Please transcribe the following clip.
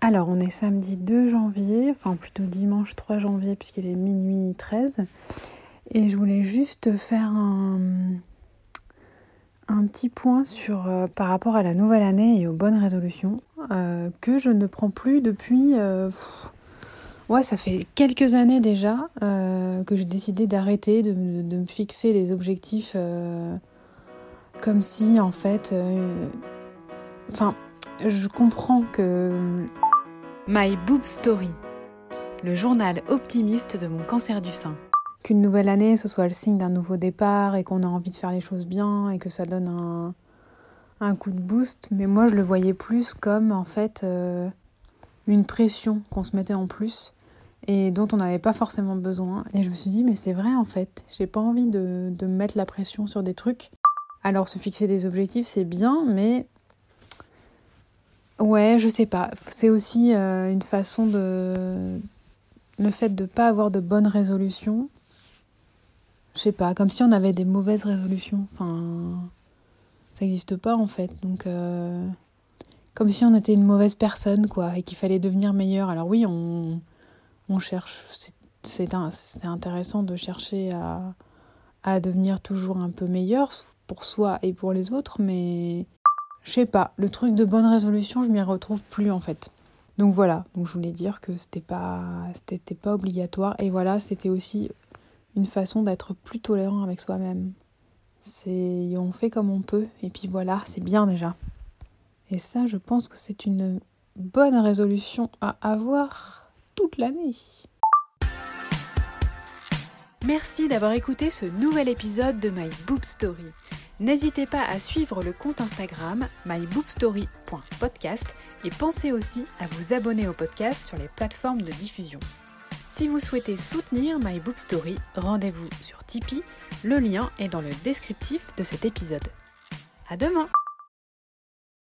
Alors, on est samedi 2 janvier, enfin plutôt dimanche 3 janvier, puisqu'il est minuit 13. Et je voulais juste faire un, petit point sur, euh, par rapport à la nouvelle année et aux bonnes résolutions euh, que je ne prends plus depuis. Euh, ouais, ça fait quelques années déjà que j'ai décidé d'arrêter de, de, me fixer des objectifs comme si en fait. Enfin, je comprends que. My Boob Story, le journal optimiste de mon cancer du sein qu'une nouvelle année, ce soit le signe d'un nouveau départ et qu'on a envie de faire les choses bien et que ça donne un, un coup de boost. Mais moi, je le voyais plus comme en fait euh, une pression qu'on se mettait en plus et dont on n'avait pas forcément besoin. Et je me suis dit, mais c'est vrai en fait, j'ai pas envie de, de mettre la pression sur des trucs. Alors, se fixer des objectifs, c'est bien, mais ouais, je sais pas. C'est aussi euh, une façon de. Le fait de ne pas avoir de bonnes résolutions, je sais pas, comme si on avait des mauvaises résolutions. Enfin, ça n'existe pas en fait. Donc, euh, comme si on était une mauvaise personne, quoi, et qu'il fallait devenir meilleur. Alors oui, on, on cherche, c'est intéressant de chercher à, à devenir toujours un peu meilleur pour soi et pour les autres, mais je sais pas, le truc de bonne résolution, je m'y retrouve plus en fait. Donc voilà, donc je voulais dire que c'était pas c'était pas obligatoire et voilà, c'était aussi une façon d'être plus tolérant avec soi-même. C'est on fait comme on peut et puis voilà, c'est bien déjà. Et ça, je pense que c'est une bonne résolution à avoir toute l'année. Merci d'avoir écouté ce nouvel épisode de My Boob Story. N'hésitez pas à suivre le compte Instagram myboobstory.podcast et pensez aussi à vous abonner au podcast sur les plateformes de diffusion. Si vous souhaitez soutenir My rendez-vous sur Tipeee, le lien est dans le descriptif de cet épisode. À demain